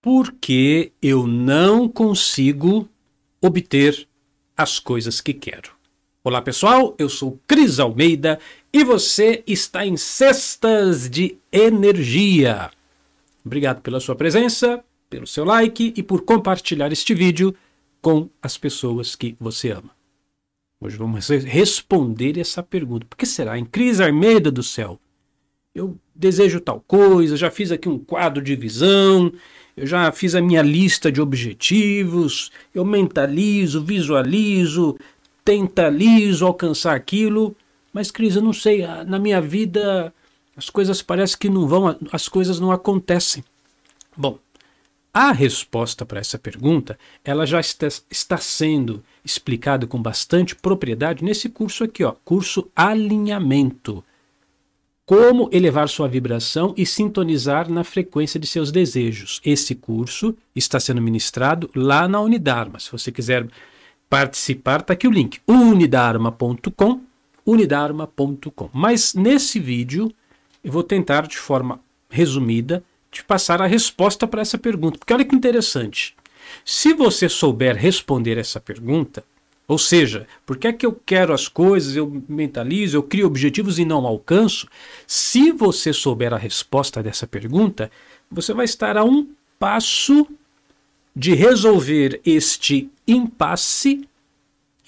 Porque eu não consigo obter as coisas que quero. Olá pessoal, eu sou Cris Almeida e você está em Cestas de Energia. Obrigado pela sua presença, pelo seu like e por compartilhar este vídeo com as pessoas que você ama. Hoje vamos responder essa pergunta. Por que será? Em Cris Almeida do céu, eu desejo tal coisa, já fiz aqui um quadro de visão, eu já fiz a minha lista de objetivos, eu mentalizo, visualizo, tentalizo alcançar aquilo, mas Cris, eu não sei, na minha vida as coisas parecem que não vão, as coisas não acontecem. Bom, a resposta para essa pergunta, ela já está, está sendo explicada com bastante propriedade nesse curso aqui, ó, curso Alinhamento como elevar sua vibração e sintonizar na frequência de seus desejos. Esse curso está sendo ministrado lá na Unidarma. Se você quiser participar, está aqui o link: unidarma.com, unidarma.com. Mas nesse vídeo eu vou tentar de forma resumida te passar a resposta para essa pergunta, porque olha que interessante. Se você souber responder essa pergunta, ou seja, por que é que eu quero as coisas, eu mentalizo, eu crio objetivos e não alcanço? Se você souber a resposta dessa pergunta, você vai estar a um passo de resolver este impasse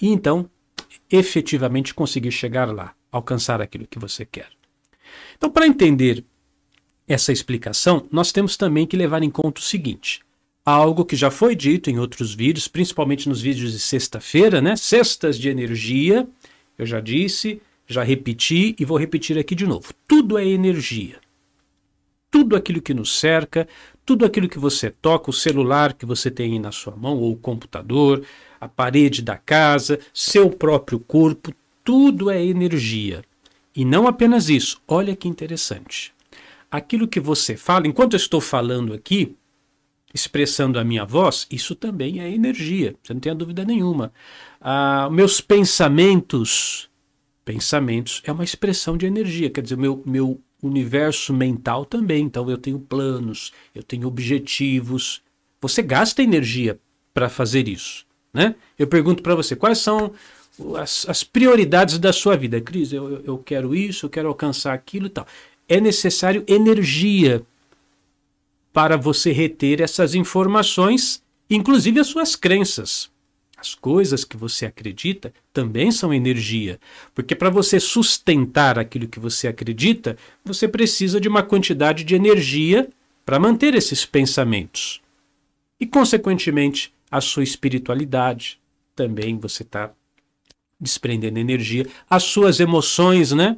e então efetivamente conseguir chegar lá, alcançar aquilo que você quer. Então, para entender essa explicação, nós temos também que levar em conta o seguinte: algo que já foi dito em outros vídeos, principalmente nos vídeos de sexta-feira, né? Cestas de energia. Eu já disse, já repeti e vou repetir aqui de novo. Tudo é energia. Tudo aquilo que nos cerca, tudo aquilo que você toca, o celular que você tem aí na sua mão, ou o computador, a parede da casa, seu próprio corpo, tudo é energia. E não apenas isso, olha que interessante. Aquilo que você fala, enquanto eu estou falando aqui, expressando a minha voz, isso também é energia, você não tem dúvida nenhuma. Ah, meus pensamentos, pensamentos é uma expressão de energia, quer dizer, meu, meu universo mental também. Então eu tenho planos, eu tenho objetivos. Você gasta energia para fazer isso, né? Eu pergunto para você, quais são as, as, prioridades da sua vida? Cris, eu, eu quero isso, eu quero alcançar aquilo e tal. É necessário energia para você reter essas informações, inclusive as suas crenças. As coisas que você acredita também são energia, porque para você sustentar aquilo que você acredita, você precisa de uma quantidade de energia para manter esses pensamentos. E, consequentemente, a sua espiritualidade também você está desprendendo energia, as suas emoções, né?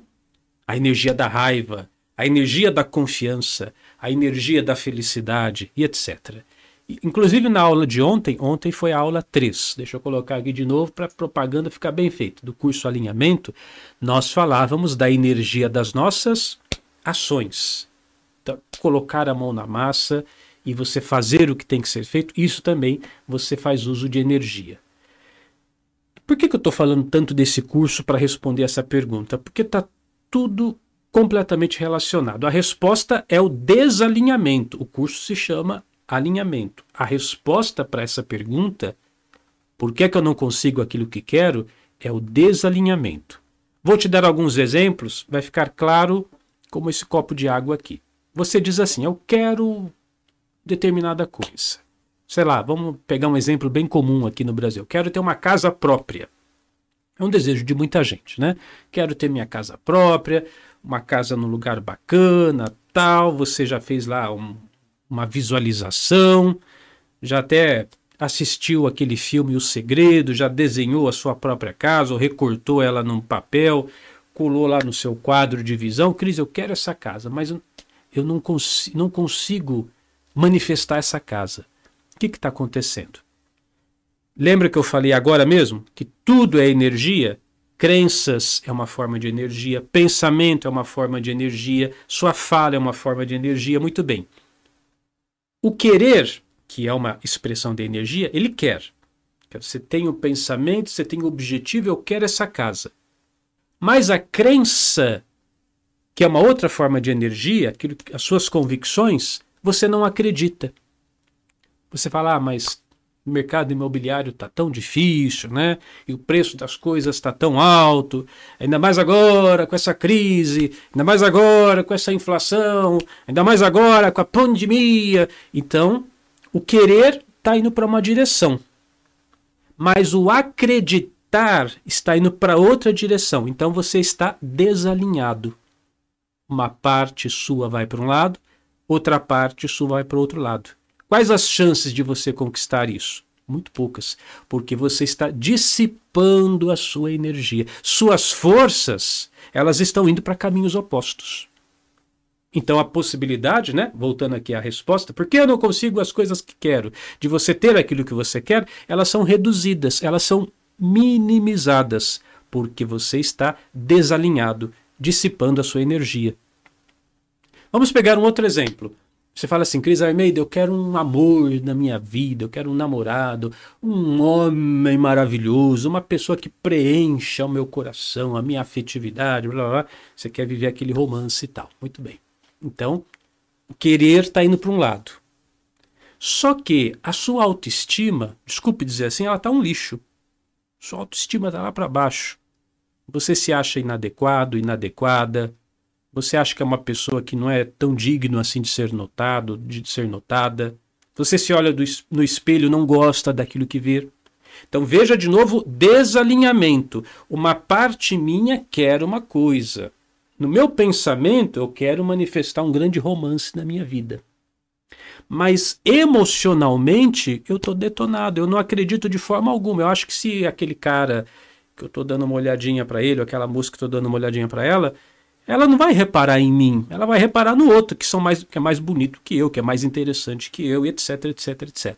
A energia da raiva, a energia da confiança, a energia da felicidade e etc. Inclusive na aula de ontem, ontem foi a aula 3, deixa eu colocar aqui de novo para a propaganda ficar bem feita, do curso Alinhamento, nós falávamos da energia das nossas ações. Então, colocar a mão na massa e você fazer o que tem que ser feito, isso também você faz uso de energia. Por que, que eu estou falando tanto desse curso para responder essa pergunta? Porque está tudo completamente relacionado. A resposta é o desalinhamento. O curso se chama alinhamento. A resposta para essa pergunta, por que, é que eu não consigo aquilo que quero, é o desalinhamento. Vou te dar alguns exemplos, vai ficar claro como esse copo de água aqui. Você diz assim: Eu quero determinada coisa. Sei lá, vamos pegar um exemplo bem comum aqui no Brasil. Quero ter uma casa própria. É um desejo de muita gente, né? Quero ter minha casa própria, uma casa num lugar bacana, tal. Você já fez lá um, uma visualização, já até assistiu aquele filme O Segredo, já desenhou a sua própria casa, ou recortou ela num papel, colou lá no seu quadro de visão. Cris, eu quero essa casa, mas eu não, cons não consigo manifestar essa casa. O que está acontecendo? Lembra que eu falei agora mesmo que tudo é energia? Crenças é uma forma de energia, pensamento é uma forma de energia, sua fala é uma forma de energia. Muito bem. O querer, que é uma expressão de energia, ele quer. Você tem o pensamento, você tem o objetivo, eu quero essa casa. Mas a crença, que é uma outra forma de energia, aquilo, as suas convicções, você não acredita. Você fala, ah, mas o mercado imobiliário está tão difícil, né? E o preço das coisas está tão alto, ainda mais agora com essa crise, ainda mais agora com essa inflação, ainda mais agora com a pandemia. Então, o querer está indo para uma direção, mas o acreditar está indo para outra direção. Então, você está desalinhado. Uma parte sua vai para um lado, outra parte sua vai para o outro lado. Quais as chances de você conquistar isso? Muito poucas, porque você está dissipando a sua energia. Suas forças, elas estão indo para caminhos opostos. Então a possibilidade, né, voltando aqui à resposta, por que eu não consigo as coisas que quero, de você ter aquilo que você quer, elas são reduzidas, elas são minimizadas, porque você está desalinhado, dissipando a sua energia. Vamos pegar um outro exemplo. Você fala assim, Cris Armeida, eu quero um amor na minha vida, eu quero um namorado, um homem maravilhoso, uma pessoa que preencha o meu coração, a minha afetividade, blá, blá, blá. Você quer viver aquele romance e tal. Muito bem. Então, querer está indo para um lado. Só que a sua autoestima, desculpe dizer assim, ela está um lixo. Sua autoestima está lá para baixo. Você se acha inadequado, inadequada, você acha que é uma pessoa que não é tão digno assim de ser notado, de ser notada? Você se olha do, no espelho, não gosta daquilo que vê? Então veja de novo desalinhamento. Uma parte minha quer uma coisa. No meu pensamento, eu quero manifestar um grande romance na minha vida. Mas emocionalmente, eu estou detonado. Eu não acredito de forma alguma. Eu acho que se aquele cara que eu estou dando uma olhadinha para ele, ou aquela música que eu estou dando uma olhadinha para ela, ela não vai reparar em mim, ela vai reparar no outro, que, são mais, que é mais bonito que eu, que é mais interessante que eu, etc, etc, etc.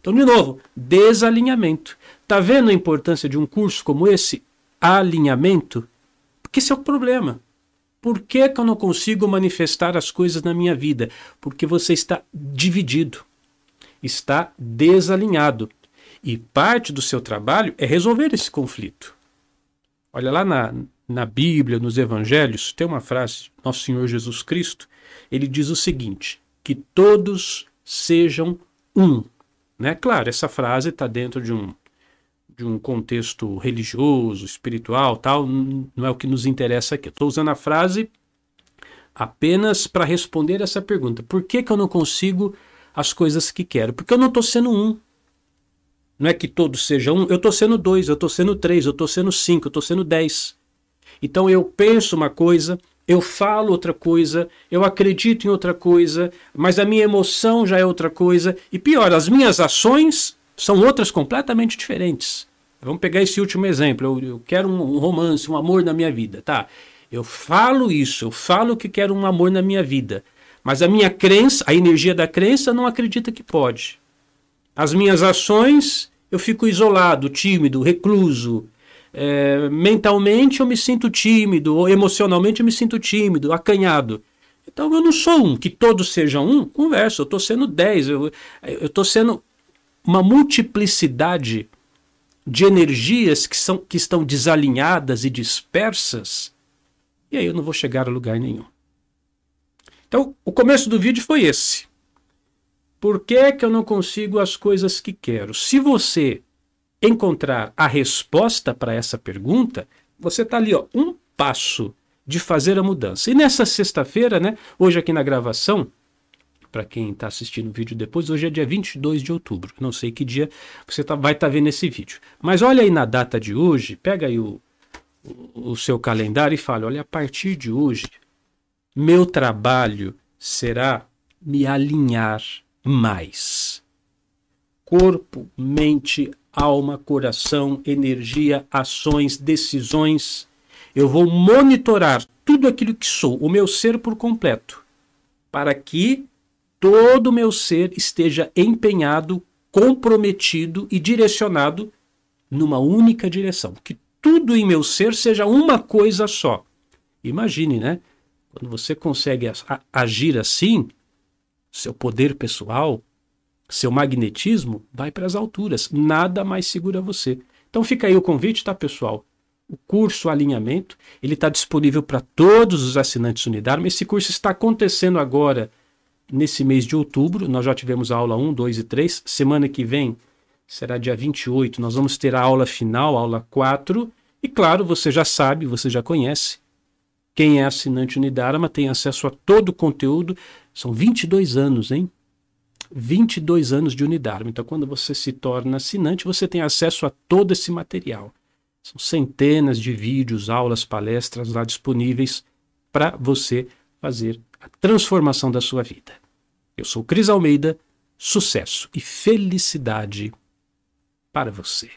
Então, de novo, desalinhamento. Tá vendo a importância de um curso como esse? Alinhamento? Porque esse é o problema. Por que, que eu não consigo manifestar as coisas na minha vida? Porque você está dividido, está desalinhado. E parte do seu trabalho é resolver esse conflito. Olha lá na, na Bíblia, nos Evangelhos, tem uma frase, Nosso Senhor Jesus Cristo, ele diz o seguinte: que todos sejam um. Né? Claro, essa frase está dentro de um, de um contexto religioso, espiritual, tal, não é o que nos interessa aqui. Estou usando a frase apenas para responder essa pergunta: por que, que eu não consigo as coisas que quero? Porque eu não estou sendo um. Não é que todos sejam um, eu estou sendo dois, eu estou sendo três, eu estou sendo cinco, eu estou sendo dez. Então eu penso uma coisa, eu falo outra coisa, eu acredito em outra coisa, mas a minha emoção já é outra coisa. E pior, as minhas ações são outras completamente diferentes. Vamos pegar esse último exemplo. Eu, eu quero um, um romance, um amor na minha vida. Tá, eu falo isso, eu falo que quero um amor na minha vida. Mas a minha crença, a energia da crença, não acredita que pode. As minhas ações, eu fico isolado, tímido, recluso, é, mentalmente eu me sinto tímido, ou emocionalmente eu me sinto tímido, acanhado. Então eu não sou um, que todos sejam um, conversa, eu estou sendo dez, eu estou sendo uma multiplicidade de energias que, são, que estão desalinhadas e dispersas, e aí eu não vou chegar a lugar nenhum. Então, o começo do vídeo foi esse. Por que, que eu não consigo as coisas que quero? Se você encontrar a resposta para essa pergunta, você está ali, ó, um passo de fazer a mudança. E nessa sexta-feira, né, hoje aqui na gravação, para quem está assistindo o vídeo depois, hoje é dia 22 de outubro. Não sei que dia você tá, vai estar tá vendo esse vídeo. Mas olha aí na data de hoje, pega aí o, o, o seu calendário e fala: olha, a partir de hoje, meu trabalho será me alinhar mais. Corpo, mente, alma, coração, energia, ações, decisões. Eu vou monitorar tudo aquilo que sou, o meu ser por completo, para que todo o meu ser esteja empenhado, comprometido e direcionado numa única direção. Que tudo em meu ser seja uma coisa só. Imagine, né? Quando você consegue agir assim, seu poder pessoal, seu magnetismo vai para as alturas, nada mais segura você. Então fica aí o convite, tá, pessoal? O curso Alinhamento, ele está disponível para todos os assinantes Unidarma. Esse curso está acontecendo agora nesse mês de outubro. Nós já tivemos a aula 1, 2 e 3. Semana que vem será dia 28. Nós vamos ter a aula final, a aula 4. E claro, você já sabe, você já conhece. Quem é assinante Unidarma tem acesso a todo o conteúdo. São 22 anos, hein? 22 anos de Unidarma. Então, quando você se torna assinante, você tem acesso a todo esse material. São centenas de vídeos, aulas, palestras lá disponíveis para você fazer a transformação da sua vida. Eu sou Cris Almeida, sucesso e felicidade para você.